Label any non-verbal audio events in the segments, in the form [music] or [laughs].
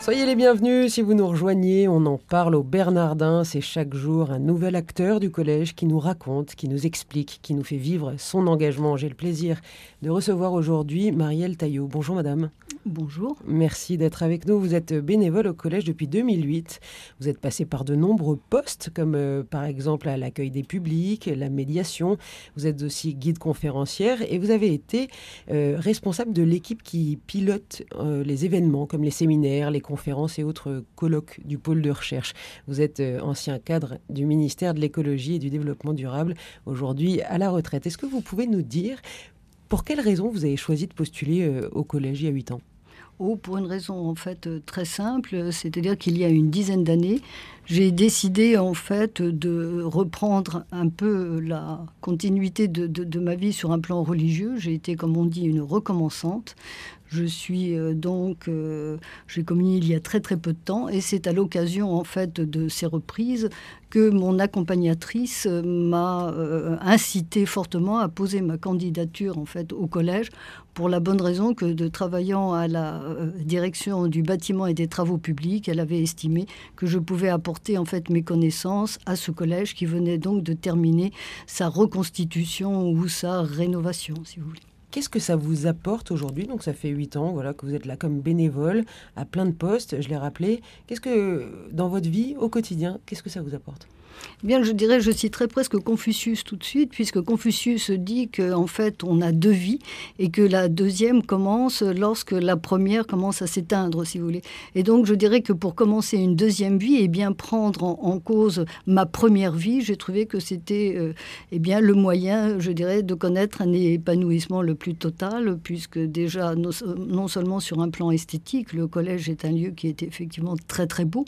Soyez les bienvenus si vous nous rejoignez. On en parle au Bernardin. C'est chaque jour un nouvel acteur du collège qui nous raconte, qui nous explique, qui nous fait vivre son engagement. J'ai le plaisir de recevoir aujourd'hui Marielle Taillot. Bonjour madame. Bonjour. Merci d'être avec nous. Vous êtes bénévole au collège depuis 2008. Vous êtes passé par de nombreux postes, comme euh, par exemple à l'accueil des publics, la médiation. Vous êtes aussi guide conférencière et vous avez été euh, responsable de l'équipe qui pilote euh, les événements comme les séminaires, les conférences et autres colloques du pôle de recherche. Vous êtes ancien cadre du ministère de l'écologie et du développement durable, aujourd'hui à la retraite. Est-ce que vous pouvez nous dire pour quelles raisons vous avez choisi de postuler au collège il y a 8 ans? Oh, pour une raison en fait très simple, c'est-à-dire qu'il y a une dizaine d'années, j'ai décidé en fait de reprendre un peu la continuité de, ma vie sur un plan religieux. J'ai été, comme on dit, une recommençante. Je suis euh, donc, euh, j'ai communié il y a très très peu de temps, et c'est à l'occasion en fait de ces reprises que mon accompagnatrice m'a euh, incité fortement à poser ma candidature en fait au collège pour la bonne raison que de travaillant à la direction du bâtiment et des travaux publics, elle avait estimé que je pouvais apporter en fait mes connaissances à ce collège qui venait donc de terminer sa reconstitution ou sa rénovation, si vous voulez. Qu'est-ce que ça vous apporte aujourd'hui? Donc ça fait huit ans voilà, que vous êtes là comme bénévole à plein de postes, je l'ai rappelé. Qu'est-ce que dans votre vie au quotidien, qu'est-ce que ça vous apporte? Bien, je dirais, je citerai presque Confucius tout de suite, puisque Confucius dit qu'en fait, on a deux vies et que la deuxième commence lorsque la première commence à s'éteindre, si vous voulez. Et donc, je dirais que pour commencer une deuxième vie et bien prendre en, cause ma première vie, j'ai trouvé que c'était euh, eh bien le moyen, je dirais, de connaître un épanouissement le plus total, puisque déjà, non seulement sur un plan esthétique, le collège est un lieu qui est effectivement très très beau,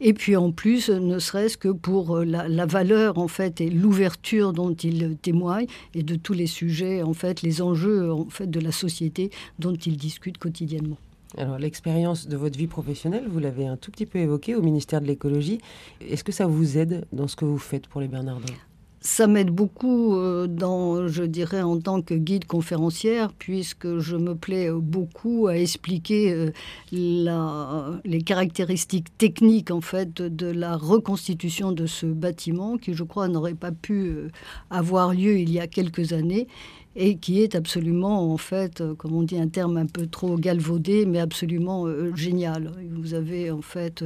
et puis en plus, ne serait-ce que pour euh, la, valeur en fait et l'ouverture dont il témoigne et de tous les sujets en fait, les enjeux en fait de la société dont il discute quotidiennement. Alors l'expérience de votre vie professionnelle, vous l'avez un tout petit peu évoquée au ministère de l'écologie. Est-ce que ça vous aide dans ce que vous faites pour les Bernardins? Ça m'aide beaucoup euh, dans, je dirais, en tant que guide conférencière, puisque je me plais beaucoup à expliquer euh, la, les caractéristiques techniques en fait de la reconstitution de ce bâtiment, qui je crois n'aurait pas pu euh, avoir lieu il y a quelques années et qui est absolument, en fait, comme on dit un terme un peu trop galvaudé, mais absolument génial. Vous avez en fait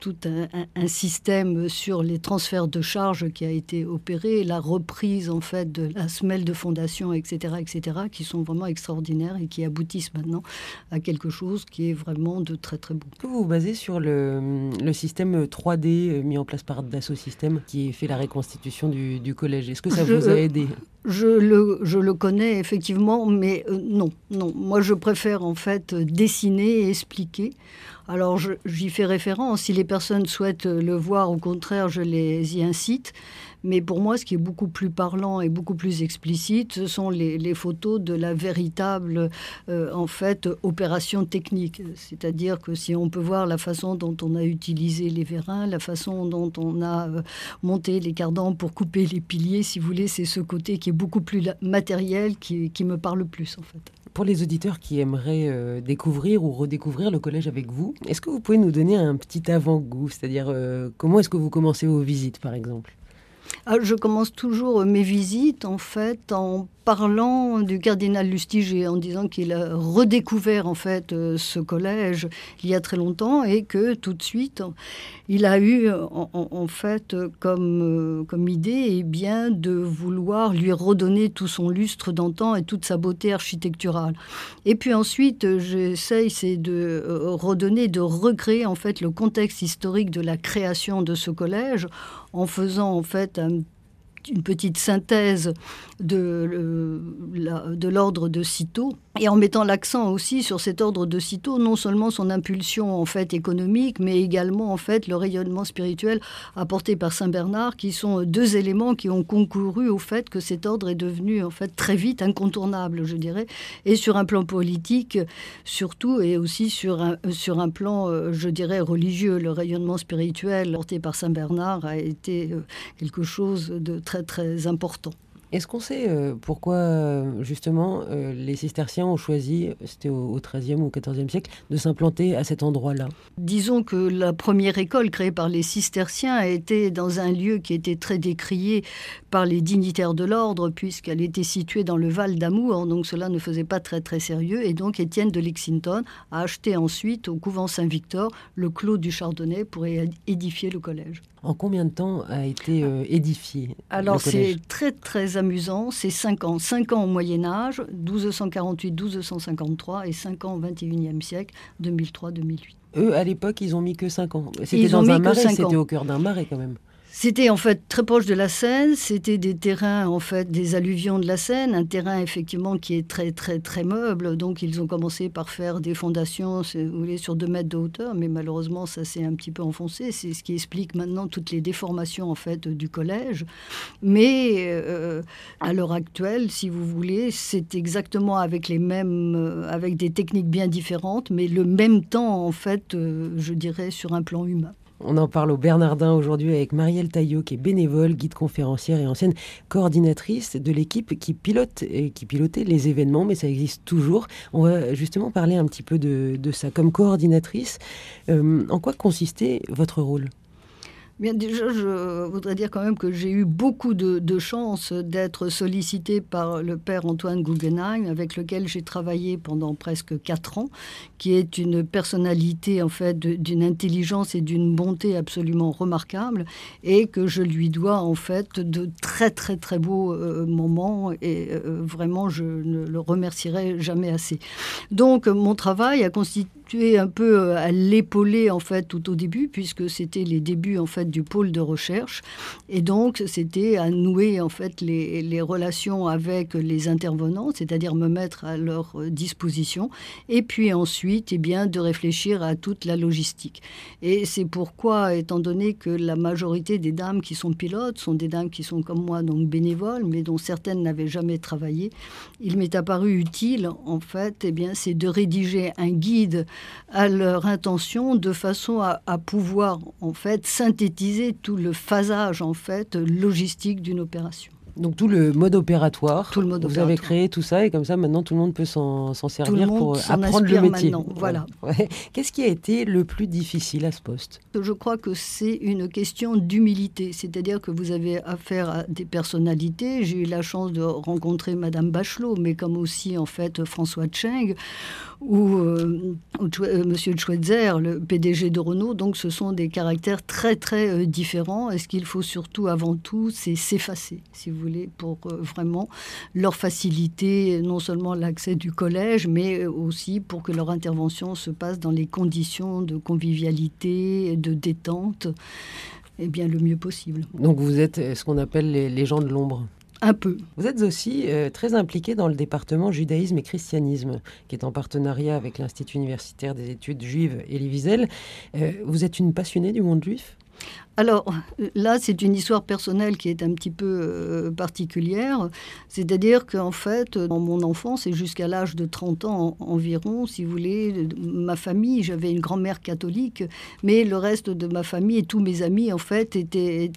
tout un, système sur les transferts de charges qui a été opéré, la reprise en fait de la semelle de fondation, etc., etc., qui sont vraiment extraordinaires et qui aboutissent maintenant à quelque chose qui est vraiment de très très beau. Que vous vous basez sur le, le système 3D mis en place par Dassault Systèmes qui fait la reconstitution du, du collège? Est-ce que ça vous a aidé? Je le, je le connais effectivement, mais euh, non, non. Moi, je préfère en fait dessiner et expliquer. Alors j'y fais référence. Si les personnes souhaitent le voir, au contraire, je les y incite. Mais pour moi, ce qui est beaucoup plus parlant et beaucoup plus explicite, ce sont les, photos de la véritable, euh, en fait, opération technique. C'est-à-dire que si on peut voir la façon dont on a utilisé les vérins, la façon dont on a euh, monté les cardans pour couper les piliers, si vous voulez, c'est ce côté qui beaucoup plus matériel qui, me parle plus, en fait. Pour les auditeurs qui aimeraient euh, découvrir ou redécouvrir le collège avec vous, est-ce que vous pouvez nous donner un petit avant-goût? C'est-à-dire, euh, comment est-ce que vous commencez vos visites, par exemple? Je commence toujours mes visites, en fait, en parlant du cardinal Lustiger, en disant qu'il a redécouvert en fait euh, ce collège il y a très longtemps et que tout de suite il a eu en, fait comme, euh, comme idée et eh bien, de vouloir lui redonner tout son lustre d'antan et toute sa beauté architecturale. Et puis ensuite j'essaye c'est de euh, redonner, de recréer en fait le contexte historique de la création de ce collège en faisant en fait un une petite synthèse de, de l'ordre de Cîteaux, et en mettant l'accent aussi sur cet ordre de Cîteaux, non seulement son impulsion en fait économique, mais également en fait le rayonnement spirituel apporté par Saint Bernard, qui sont deux éléments qui ont concouru au fait que cet ordre est devenu en fait très vite incontournable, je dirais, et sur un plan politique surtout, et aussi sur un, sur un plan, euh, je dirais, religieux. Le rayonnement spirituel porté par Saint Bernard a été euh, quelque chose de très très important. Est-ce qu'on sait euh, pourquoi, euh, justement, euh, les cisterciens ont choisi, c'était au XIIIe ou XIVe siècle, de s'implanter à cet endroit-là? Disons que la première école créée par les cisterciens a été dans un lieu qui était très décrié par les dignitaires de l'ordre, puisqu'elle était située dans le Val d'Amour, donc cela ne faisait pas très très sérieux. Et donc Étienne de Lexington a acheté ensuite au couvent Saint-Victor le clos du Chardonnay pour édifier le collège. En combien de temps a été édifié Alors c'est très très amusant, c'est 5 ans. 5 ans au Moyen Âge, 1248-1253, et 5 ans au XXIe siècle, 2003-2008. Eux, à l'époque, ils ont mis que 5 ans. C'était dans un marais, c'était au cœur d'un marais quand même. C'était en fait très proche de la Seine, c'était des terrains en fait des alluvions de la Seine, un terrain effectivement qui est très très très meuble. Donc ils ont commencé par faire des fondations, si vous voulez, sur deux mètres de hauteur, mais malheureusement ça s'est un petit peu enfoncé. C'est ce qui explique maintenant toutes les déformations en fait du collège. Mais euh, à l'heure actuelle, si vous voulez, c'est exactement avec les mêmes, euh, avec des techniques bien différentes, mais le même temps en fait, euh, je dirais sur un plan humain. On en parle au Bernardin aujourd'hui avec Marielle Taillot, qui est bénévole, guide conférencière et ancienne coordinatrice de l'équipe qui pilote et qui pilotait les événements, mais ça existe toujours. On va justement parler un petit peu de, ça. Comme coordinatrice, euh, en quoi consistait votre rôle? Déjà, je voudrais dire quand même que j'ai eu beaucoup de, de chance d'être sollicité par le père Antoine Guggenheim, avec lequel j'ai travaillé pendant presque quatre ans, qui est une personnalité en fait d'une intelligence et d'une bonté absolument remarquable, et que je lui dois en fait de très très beaux euh, moments, et euh, vraiment je ne le remercierai jamais assez. Donc mon travail a constitué un peu euh, à l'épauler en fait tout au début, puisque c'était les débuts en fait du pôle de recherche. Et donc, c'était à nouer en fait les, relations avec les intervenants, c'est-à-dire me mettre à leur disposition. Et puis ensuite, et eh bien, de réfléchir à toute la logistique. Et c'est pourquoi, étant donné que la majorité des dames qui sont pilotes sont des dames qui sont comme donc bénévoles, mais dont certaines n'avaient jamais travaillé, il m'est apparu utile, en fait, eh bien, c'est de rédiger un guide à leur intention de façon à pouvoir, en fait, synthétiser tout le phasage en fait logistique d'une opération. Donc tout le mode opératoire, tout le mode vous avez créé tout ça et comme ça maintenant tout le monde peut s'en servir pour apprendre le métier. Voilà. [laughs] Qu'est-ce qui a été le plus difficile à ce poste? Je crois que c'est une question d'humilité, c'est-à-dire que vous avez affaire à des personnalités. J'ai eu la chance de rencontrer Madame Bachelot, mais comme aussi en fait François Cheng ou, euh, euh, Monsieur Schweitzer, le PDG de Renault. Donc ce sont des caractères très très euh, différents. Et ce qu'il faut surtout avant tout, c'est s'effacer, si vous voulez, pour vraiment leur faciliter non seulement l'accès du collège, mais aussi pour que leur intervention se passe dans les conditions de convivialité, de détente, et bien le mieux possible. Donc vous êtes ce qu'on appelle les gens de l'ombre un peu. Vous êtes aussi euh, très impliqué dans le département judaïsme et christianisme, qui est en partenariat avec l'Institut universitaire des études juives Elie Wiesel. Euh, vous êtes une passionnée du monde juif? Alors là, c'est une histoire personnelle qui est un petit peu euh, particulière. C'est-à-dire qu'en fait, dans mon enfance et jusqu'à l'âge de 30 ans environ, si vous voulez, ma famille, j'avais une grand-mère catholique, mais le reste de ma famille et tous mes amis, en fait, étaient,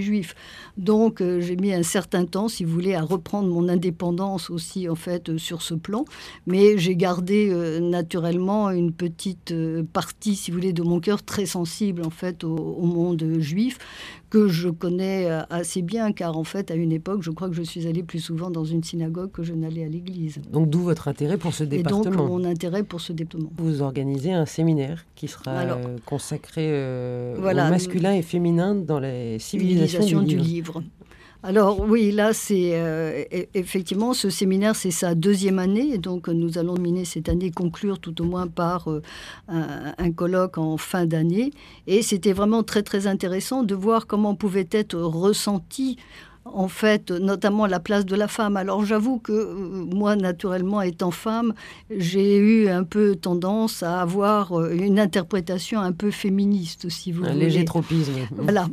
juifs. Donc euh, j'ai mis un certain temps, si vous voulez, à reprendre mon indépendance aussi, en fait, sur ce plan. Mais j'ai gardé euh, naturellement une petite partie, si vous voulez, de mon cœur très sensible, en fait, au monde de juif que je connais euh, assez bien, car en fait, à une époque, je crois que je suis allée plus souvent dans une synagogue que je n'allais à l'église. Donc d'où votre intérêt pour ce département Et donc mon intérêt pour ce département. Vous organisez un séminaire qui sera euh, consacré euh, au masculin et féminin dans les civilisations du, livre. Alors oui, là, c'est euh, e-, effectivement ce séminaire, c'est sa deuxième année. donc nous allons terminer cette année, conclure tout au moins par euh, un, colloque en fin d'année. Et c'était vraiment très très intéressant de voir comment pouvait être ressenti en fait, notamment la place de la femme. Alors j'avoue que euh, moi, naturellement, étant femme, j'ai eu un peu tendance à avoir euh, une interprétation un peu féministe, si vous un voulez. léger tropisme. Voilà.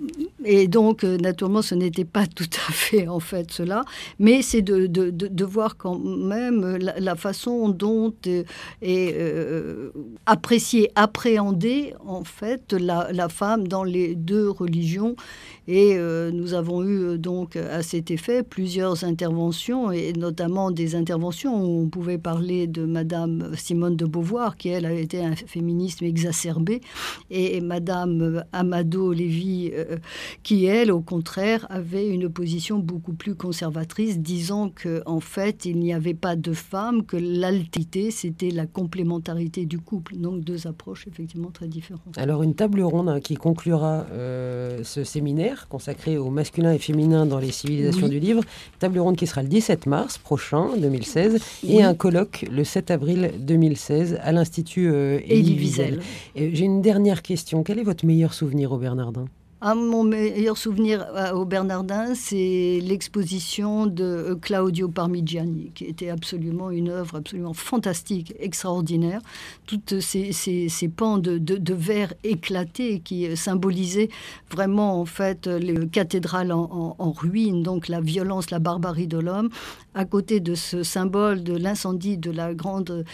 Et donc, euh, naturellement, ce n'était pas [laughs] tout à fait, en fait, cela. Mais c'est de, de, de, voir quand même la, façon dont est appréciée, appréhendée, en fait, la, la, femme dans les deux religions. Et nous avons eu donc à cet effet plusieurs interventions, et notamment des interventions où on pouvait parler de Madame Simone de Beauvoir, qui elle a été un féminisme exacerbé, et Madame Amado Lévy, euh, qui elle, au contraire, avait une position beaucoup plus conservatrice, disant que en fait il n'y avait pas de femme, que l'altité c'était la complémentarité du couple. Donc deux approches effectivement très différentes. Alors une table ronde hein, qui conclura euh, ce séminaire consacré au masculin et féminin dans les civilisations du livre. Table ronde qui sera le 17 mars prochain, 2016, et un colloque le 7 avril 2016 à l'Institut euh, Élie Wiesel. J'ai une dernière question. Quel est votre meilleur souvenir au Bernardin ah, mon meilleur souvenir euh, au Bernardin, c'est l'exposition de euh, Claudio Parmigiani, qui était absolument une œuvre absolument fantastique, extraordinaire. Toutes ces, ces, pans de, de, verre éclatés qui euh, symbolisaient vraiment en fait les cathédrales en, en, ruine, donc la violence, la barbarie de l'homme, à côté de ce symbole de l'incendie de la grande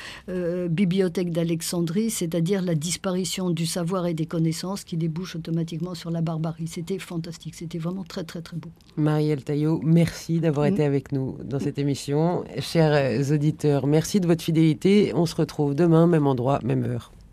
bibliothèque d'Alexandrie, c'est-à-dire la disparition du savoir et des connaissances qui débouchent automatiquement sur la barbarie c'était fantastique, c'était vraiment très très très beau. Marielle Taillot, merci d'avoir mm. été avec nous dans cette émission. Chers auditeurs, merci de votre fidélité. On se retrouve demain, même endroit, même heure.